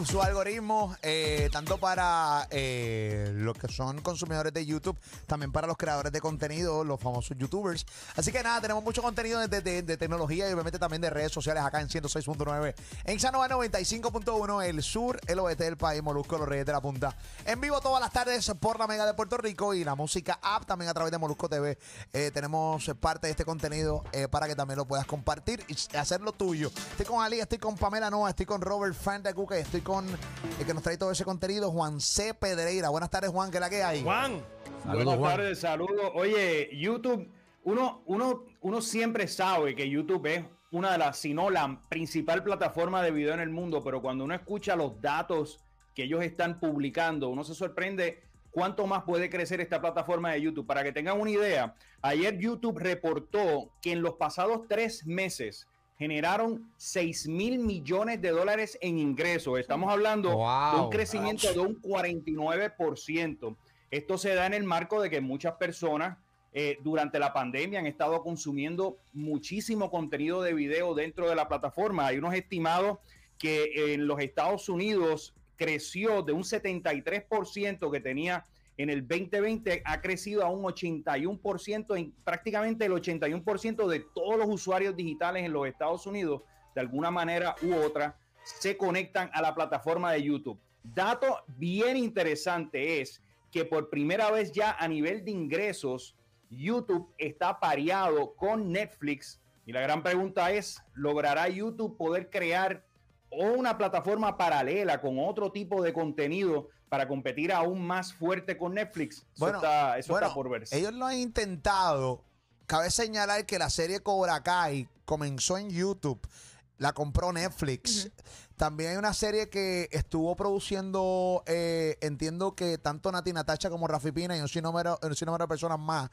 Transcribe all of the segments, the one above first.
YouTube, su algoritmo, eh, tanto para eh, los que son consumidores de YouTube, también para los creadores de contenido, los famosos YouTubers. Así que nada, tenemos mucho contenido de, de- tecnología y obviamente también de redes sociales acá en 106.9, en Sanova 95.1, el sur, el oeste del país, Molusco, los Reyes de la Punta. En vivo todas las tardes por la Mega de Puerto Rico y la música app también a través de Molusco TV. Eh, tenemos parte de este contenido eh, para que también lo puedas compartir y hacerlo tuyo. Estoy con Ali, estoy con Pamela Noa, estoy con Robert Fandacuca y estoy con el que nos trae todo ese contenido, Juan C. Pedreira. Buenas tardes, Juan, ¿qué es la que hay? Juan, Buenas Juan. tardes, saludos. Oye, YouTube, uno, uno, uno siempre sabe que YouTube es una de las, si no la principal plataforma de video en el mundo, pero cuando uno escucha los datos que ellos están publicando, uno se sorprende cuánto más puede crecer esta plataforma de YouTube. Para que tengan una idea, ayer YouTube reportó que en los pasados tres meses generaron 6 mil millones de dólares en ingresos. Estamos hablando de un crecimiento de un 49%. Esto se da en el marco de que muchas personas eh, durante la pandemia han estado consumiendo muchísimo contenido de video dentro de la plataforma. Hay unos estimados que en los Estados Unidos creció de un 73% que tenía en el 2020, ha crecido a un 81%, en prácticamente el 81% de todos los usuarios digitales en los Estados Unidos, de alguna manera u otra, se conectan a la plataforma de YouTube. Dato bien interesante es que por primera vez ya a nivel de ingresos, YouTube está pareado con Netflix. Y la gran pregunta es, ¿logrará YouTube poder crear una plataforma paralela con otro tipo de contenido para competir aún más fuerte con Netflix? Eso, Bueno, está, eso bueno, está por verse. Ellos lo han intentado. Cabe señalar que la serie Cobra Kai comenzó en YouTube. La compró Netflix. También hay una serie que estuvo produciendo, eh, entiendo que tanto Nati Natacha como Rafi Pina y un sinnúmero, un sinnúmero de personas más,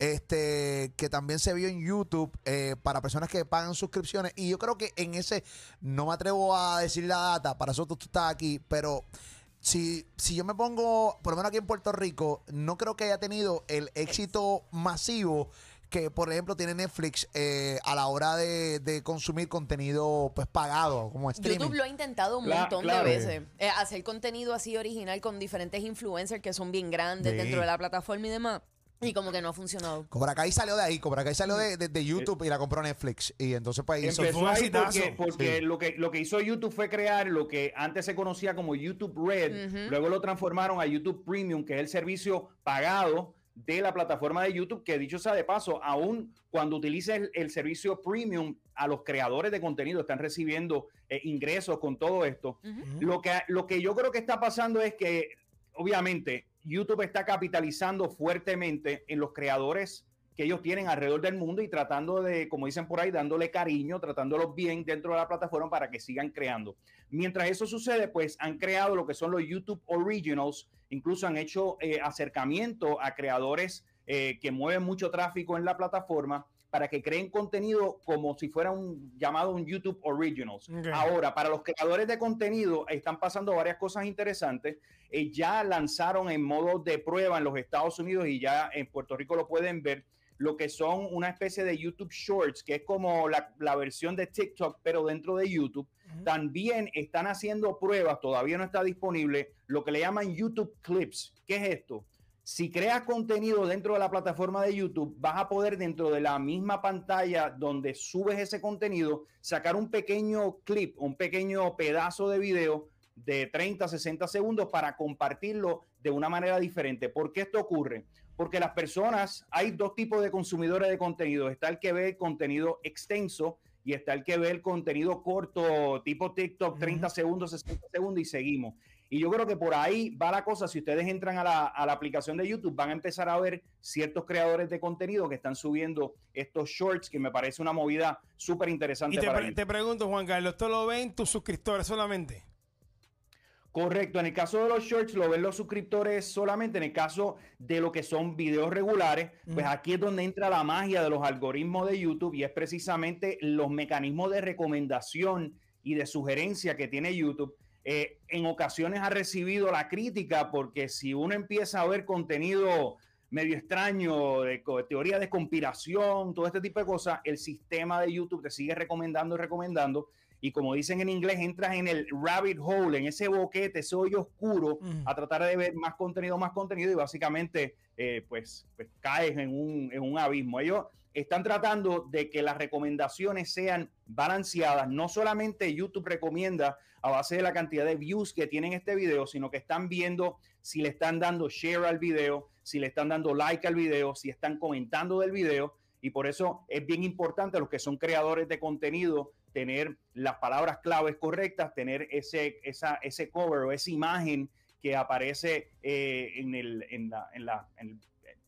este, que también se vio en YouTube eh, para personas que pagan suscripciones. Y yo creo que en ese, no me atrevo a decir la data, para eso tú, tú estás aquí, pero si, si yo me pongo, por lo menos aquí en Puerto Rico, no creo que haya tenido el éxito masivo que, por ejemplo, tiene Netflix eh, a la hora de, de consumir contenido pues pagado, como streaming. YouTube lo ha intentado un montón claro. de veces. Eh, hacer contenido así original con diferentes influencers que son bien grandes Sí. dentro de la plataforma y demás. Y como que no ha funcionado. Cobra Kai salió de ahí, Cobra Kai salió de, de- de YouTube y la compró Netflix. Y entonces pues hizo... Empezó un ahí porque, porque Sí. lo, que, lo que hizo YouTube fue crear lo que antes se conocía como YouTube Red, luego lo transformaron a YouTube Premium, que es el servicio pagado de la plataforma de YouTube, que dicho sea de paso, aún cuando utilices el, el servicio Premium, a los creadores de contenido están recibiendo eh, ingresos con todo esto. lo, que, lo que yo creo que está pasando es que, obviamente, YouTube está capitalizando fuertemente en los creadores que ellos tienen alrededor del mundo y tratando de, como dicen por ahí, dándole cariño, tratándolos bien dentro de la plataforma para que sigan creando. Mientras eso sucede, pues han creado lo que son los YouTube Originals, incluso han hecho eh, acercamiento a creadores eh, que mueven mucho tráfico en la plataforma para que creen contenido como si fuera un llamado un YouTube Originals. Ahora, para los creadores de contenido están pasando varias cosas interesantes. Eh, ya lanzaron en modo de prueba en los Estados Unidos y ya en Puerto Rico lo pueden ver lo que son una especie de YouTube Shorts, que es como la, la versión de TikTok, pero dentro de YouTube. También están haciendo pruebas, todavía no está disponible, lo que le llaman YouTube Clips. ¿Qué es esto? Si creas contenido dentro de la plataforma de YouTube, vas a poder dentro de la misma pantalla donde subes ese contenido, sacar un pequeño clip, un pequeño pedazo de video de 30, 60 segundos para compartirlo de una manera diferente. ¿Por qué esto ocurre? Porque las personas, hay dos tipos de consumidores de contenido. Está el que ve contenido extenso y está el que ve el contenido corto, tipo TikTok, 30 segundos, 60 segundos y seguimos. Y yo creo que por ahí va la cosa. Si ustedes entran a la, a la aplicación de YouTube, van a empezar a ver ciertos creadores de contenido que están subiendo estos shorts, que me parece una movida súper interesante Y te, para pre- te pregunto, Juan Carlos, ¿esto lo ven tus suscriptores solamente? Correcto, en el caso de los shorts lo ven los suscriptores solamente, en el caso de lo que son videos regulares, pues aquí es donde entra la magia de los algoritmos de YouTube y es precisamente los mecanismos de recomendación y de sugerencia que tiene YouTube. Eh, en ocasiones ha recibido la crítica porque si uno empieza a ver contenido medio extraño, de teoría de conspiración, todo este tipo de cosas, el sistema de YouTube te sigue recomendando y recomendando. Y como dicen en inglés, entras en el rabbit hole, en ese boquete, ese hoyo oscuro, a tratar de ver más contenido, más contenido y básicamente eh, pues, pues caes en un, en un abismo. Ellos están tratando de que las recomendaciones sean balanceadas. No solamente YouTube recomienda a base de la cantidad de views que tienen este video, sino que están viendo si le están dando share al video, si le están dando like al video, si están comentando del video. Y por eso es bien importante los que son creadores de contenido tener las palabras claves correctas, tener ese, esa, ese cover o esa imagen que aparece eh, en el, en la, en la, en-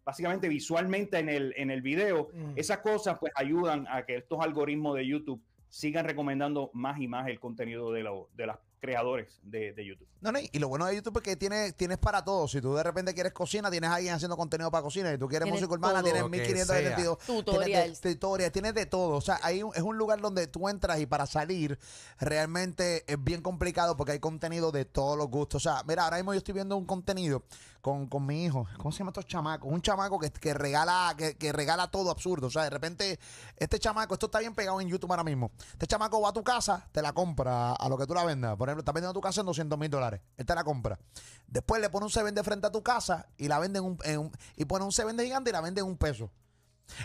básicamente visualmente en el, en el video. Mm. Esas cosas pues ayudan a que estos algoritmos de YouTube sigan recomendando más y más el contenido de, los de los creadores de, de YouTube. No, no, y lo bueno de YouTube es que tiene, tienes para todo. Si tú de repente quieres cocina, tienes a alguien haciendo contenido para cocina. Si tú quieres Tienes música urbana, tienes Lo que 1572. Tutorials. Tienes de, tutorials, tienes de todo. O sea, hay un- es un lugar donde tú entras y para salir realmente es bien complicado porque hay contenido de todos los gustos. O sea, mira, ahora mismo yo estoy viendo un contenido con, con mi hijo. ¿Cómo se llama estos chamacos? Un chamaco que, que regala que, que regala todo absurdo. O sea, de repente, este chamaco, esto está bien pegado en YouTube ahora mismo. Este chamaco va a tu casa, te la compra a lo que tú la vendas. Por ejemplo, estás vendiendo tu casa en 200 mil dólares. Él te la compra. Después le pone un se vende frente a tu casa y la vende en un, y pone un se vende gigante y la vende en un peso.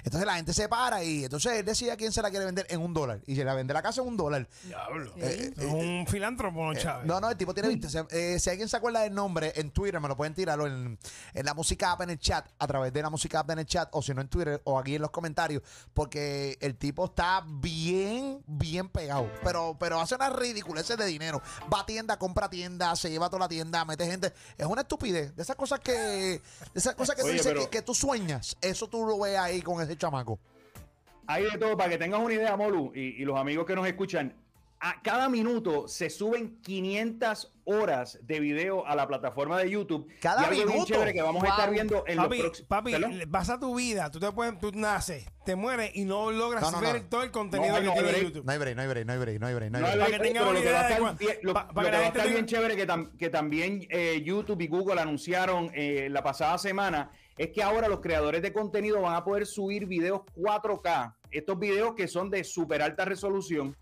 Entonces la gente se para y entonces él decide a quién se la quiere vender en un dólar. Y se la vende la casa en un dólar. Diablo. Eh, Es un filántropo, ¿no, Chávez? No, no, el tipo tiene 20. Se- eh, si alguien se acuerda del nombre, en Twitter me lo pueden tirar o en, en la música app en el chat, a través de la música app en el chat, o si no en Twitter o aquí en los comentarios, porque el tipo está bien, bien pegado. Pero, pero hace unas ridiculeces de dinero. Va a tienda, compra tienda, se lleva toda la tienda, mete gente. Es una estupidez. De esas cosas que, de esas cosas que tú Oye, dices pero- que, que tú sueñas. Eso tú lo ves ahí con ese chamaco. Hay de todo, para que tengas una idea, Molu, y, y los amigos que nos escuchan, a cada minuto se suben 500 horas de video a la plataforma de YouTube. Cada Y algo bien minuto. chévere que vamos a estar viendo en Papi, los papi, pasa tu vida, tú te puedes, tú naces, te mueres y no logras No, no, ver no. todo el contenido No, que no, tiene. YouTube. No hay break, no hay break, no hay break, no hay break, no hay No, break. Para que lo que va a estar bien- para que estar bien chévere que, tam- que también eh, YouTube y Google anunciaron eh, la pasada semana es que ahora los creadores de contenido van a poder subir videos 4K. Estos videos que son de súper alta resolución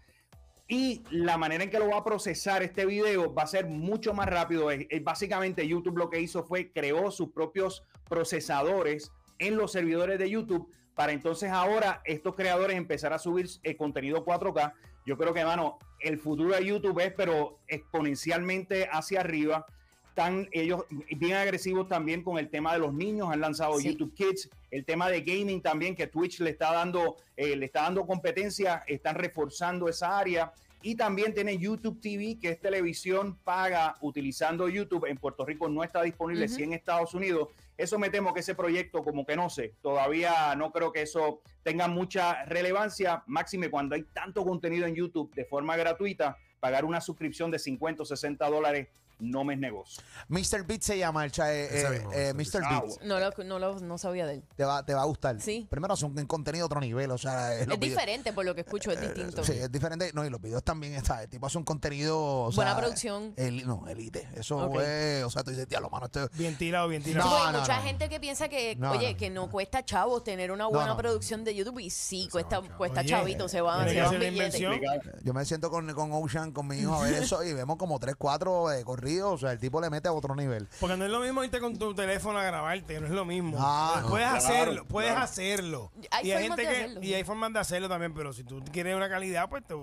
y la manera en que lo va a procesar este video va a ser mucho más rápido. Básicamente YouTube lo que hizo fue creó sus propios procesadores en los servidores de YouTube para entonces ahora estos creadores empezar a subir eh, contenido 4K. Yo creo que, mano, el futuro de YouTube es, pero exponencialmente hacia arriba. Están ellos bien agresivos también con el tema de los niños. Han lanzado Sí. YouTube Kids, el tema de gaming también, que Twitch le está dando, eh, le está dando competencia, están reforzando esa área. Y también tiene YouTube TV, que es televisión paga utilizando YouTube. En Puerto Rico no está disponible, sí en Estados Unidos. Eso me temo que ese proyecto, como que no sé, todavía no creo que eso tenga mucha relevancia. Máxime cuando hay tanto contenido en YouTube de forma gratuita, pagar una suscripción de 50 o 60 dólares no me es negocio. Mr. Beat se llama el cha- eh, Ese eh, mismo, eh, Mr. Mr. Ah, Beat. No lo, no lo no sabía de él. Te va, te va a gustar. Sí. Primero son un contenido a otro nivel, o sea, Es los videos- diferente por lo que escucho, es distinto. Sí, es diferente. No, y los videos también, está, el tipo hace un contenido. o Buena sea, producción. el- no, elite. Eso Ok. es. O sea, tú dices, tío, lo mano, esto Bien tirado, bien tirado. No, hay no, mucha no. gente que piensa que, No, oye, no. que no cuesta chavos tener una buena no. producción de YouTube y sí, cuesta, cuesta Oye, chavito, se van, tiene se que van hacer la billetes. inversión. Yo me siento con, con Ocean, con mi hijo a ver eso y vemos como 3, 4 de O sea, el tipo le mete a otro nivel. Porque no es lo mismo irte con tu teléfono a grabarte, no es lo mismo. Ah, no. puedes Claro, hacerlo, puedes claro. hacerlo. Hay y hay formas gente de que hacerlo. y hay formas de hacerlo también, pero si tú quieres una calidad, pues te,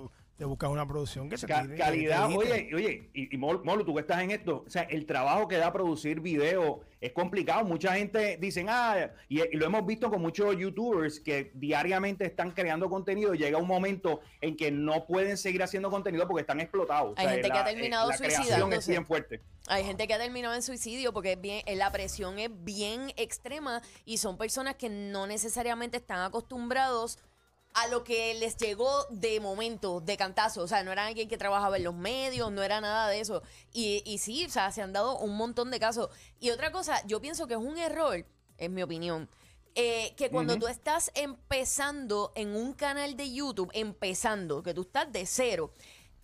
te buscas una producción que se Ca- tire, calidad, oye, oye, y, y Mol- Molo, tú que estás en esto, o sea, el trabajo que da producir video es complicado. Mucha gente dicen, ah, y, y lo hemos visto con muchos youtubers que diariamente están creando contenido. Llega un momento en que no pueden seguir haciendo contenido porque están explotados. Hay gente que ha la- terminado la creación es bien fuerte. Hay gente que ha terminado en suicidio porque es bien, eh, la presión es bien extrema y son personas que no necesariamente están acostumbrados a lo que les llegó de momento, de cantazo. O sea, no era alguien que trabajaba en los medios, no era nada de eso. Y, y sí, o sea, se han dado un montón de casos. Y otra cosa, yo pienso que es un error, en mi opinión, eh, que cuando tú estás empezando en un canal de YouTube, empezando, que tú estás de cero,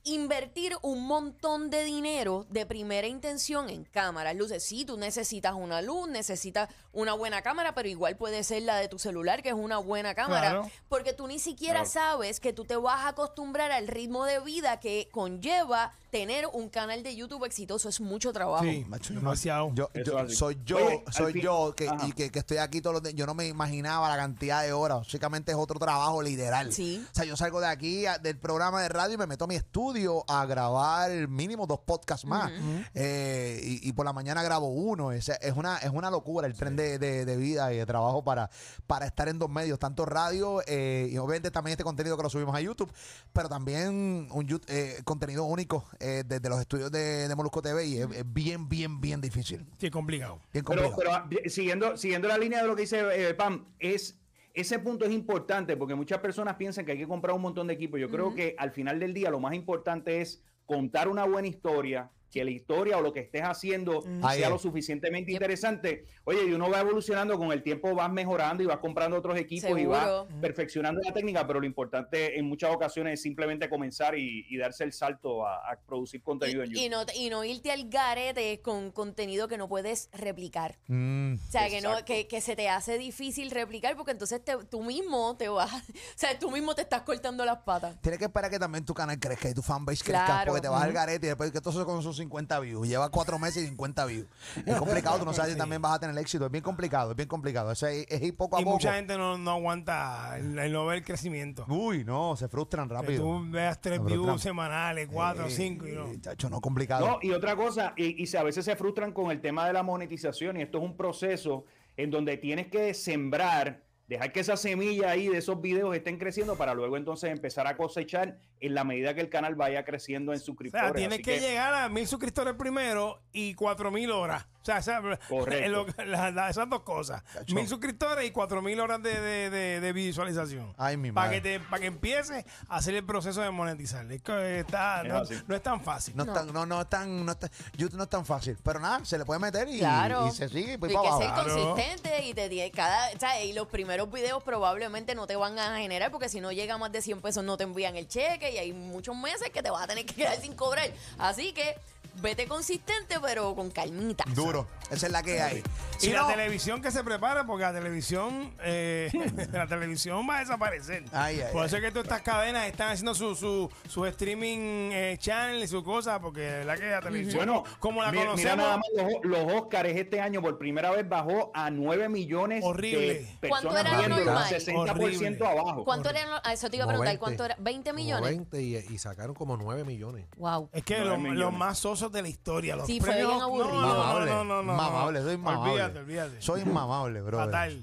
invertir un montón de dinero de primera intención en cámaras, luces. Sí, tú necesitas una luz, necesitas una buena cámara, pero igual puede ser la de tu celular, que es una buena cámara, Claro. porque tú ni siquiera Claro. sabes que tú te vas a acostumbrar al ritmo de vida que conlleva tener un canal de YouTube exitoso. Es mucho trabajo. Sí, Macho, yo no- demasiado. Yo, Eso yo- soy yo, Oye, soy yo que, Ajá. y que, que estoy aquí todos los días. Yo no me imaginaba la cantidad de horas. Básicamente es otro trabajo literal. Sí. O sea, yo salgo de aquí a- del programa de radio y me meto a mi estudio a grabar mínimo dos podcasts más. Eh, y, y por la mañana grabo uno. Es, es una, es una locura el tren de, de- de vida y de trabajo para, para estar en dos medios, tanto radio eh, y obviamente también este contenido que lo subimos a YouTube, pero también un eh, contenido único eh, desde los estudios de, de Molusco TV y es, es bien, bien, bien difícil. Sí, complicado. Bien Pero, complicado. pero ah, siguiendo, siguiendo la línea de lo que dice eh, Pam, es ese punto es importante porque muchas personas piensan que hay que comprar un montón de equipos. Yo creo que al final del día lo más importante es contar una buena historia, que la historia o lo que estés haciendo Ahí sea es. lo suficientemente interesante. Oye, y uno va evolucionando con el tiempo, vas mejorando y vas comprando otros equipos y vas Seguro. perfeccionando la técnica, pero lo importante en muchas ocasiones es simplemente comenzar y, y darse el salto a, a producir contenido en Y, YouTube. y no, y no irte al garete con contenido que no puedes replicar. Mm. O sea, que, no, que, que se te hace difícil replicar porque entonces te- tú mismo te vas, o sea, tú mismo te estás cortando las patas. Tienes que esperar que también tu canal crezca y tu fanbase crezca Claro. porque te vas al garete y después que todo eso con sus 50 views. Lleva cuatro meses y 50 views. Es complicado, tú no sabes si también vas a tener éxito. Es bien complicado, es bien complicado. Eso es, es ir poco a Y poco. mucha gente no, no aguanta el, el no ver el crecimiento. Uy, no, se frustran Que rápido. tú veas tres views semanales, cuatro, Eh, cinco y no. eh, chacho, no, complicado. No, y otra cosa, y, y se- a veces se frustran con el tema de la monetización, y esto es un proceso en donde tienes que sembrar, dejar que esa semilla ahí de esos videos estén creciendo para luego entonces empezar a cosechar en la medida que el canal vaya creciendo en O suscriptores. sea, tienes Así que, llegar a mil suscriptores primero y cuatro mil horas. O sea, esa- Correcto. en lo- la- la- esas dos cosas. Chacho. Mil suscriptores y cuatro mil horas de, de- de- de visualización. Ay, mi Para que, te- para que empiece a hacer el proceso de monetizar. Es que está, Es no, no es tan fácil. No, es tan- no, no es tan, no es tan- YouTube no es tan fácil. Pero nada, se le puede meter y, Claro. y se sigue y pues Hay para que ser. Claro. consistente y te tiene- cada, o sea, y los primeros videos probablemente no te van a generar porque si no llega a más de 100 pesos no te envían el cheque y hay muchos meses que te vas a tener que quedar sin cobrar. Así que vete consistente pero con calmita. Duro. Esa es la que hay. Y la televisión que se prepara, porque la televisión, eh, la televisión va a desaparecer. Ay, ay, Por ay. eso es que todas estas cadenas están haciendo su, su, su streaming eh, channel y su cosa, porque verdad que la televisión, Bueno, como la mira, conocemos, mira nada más los, los Oscars este año por primera vez bajó a 9 millones Horrible. de ¿Cuánto personas era viéndolo, normal? 60% Horrible. abajo. ¿Cuánto era? no- a Eso te iba a preguntar. 20. ¿Cuánto era? ¿20 Como millones? 20 y, y sacaron como 9 millones. Wow. es que los, más sosos de la historia, los Sí, fue premios- bien aburrido. No, no, no, no, no, no, no. Mamable, soy mamable. Olvídate, olvídate. Soy inmamable, bro. Fatal.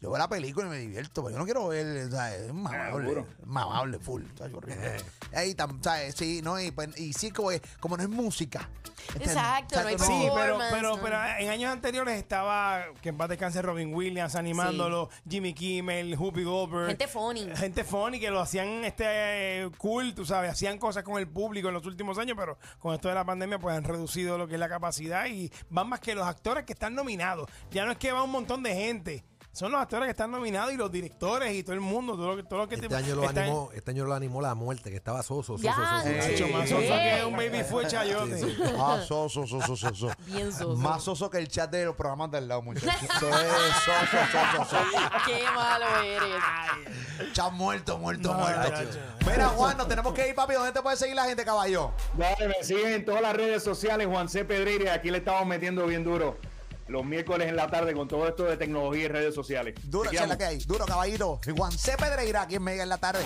yo veo la película y me divierto, pero yo no quiero ver, o sea, es mamable. seguro. mamable, full. Ey, tam- ¿sabes? Sí, no, y, pues, y sí, como, es- como no es música. Exacto, no hay Sí, pero, pero, pero en años anteriores estaba, que en paz descanse Robin Williams animándolo, Jimmy Kimmel, Whoopi Goldberg. Gente funny. Gente funny que lo hacían este eh, cool, tú sabes, hacían cosas con el público en los últimos años, pero con esto de la pandemia pues han reducido lo que es la capacidad y van más que los actores que están nominados. Ya no es que va un montón de gente. Son los actores que están nominados y los directores y todo el mundo, todo lo que, todo lo que Este te- año, lo está- animó, este año lo animó la muerte, que estaba soso, soso, soso. sí. Más Sí. soso que un baby fue chayote. Ah, soso, soso, soso, soso. Bien soso. Más soso que el chat de los programas del lado, muchachos. Soso, soso, soso. Qué malo eres. Chat muerto, muerto, No, muerto. chacho. Mira, Juan, nos tenemos que ir, papi. ¿Dónde te puede seguir la gente, caballo? Dale, me siguen en todas las redes sociales, Juan C. Pedreira, aquí le estamos metiendo bien duro los miércoles en la tarde con todo esto de tecnología y redes sociales. Duro, que hay. Duro, caballito. Juan C. Pedreira, aquí en Mega en la tarde.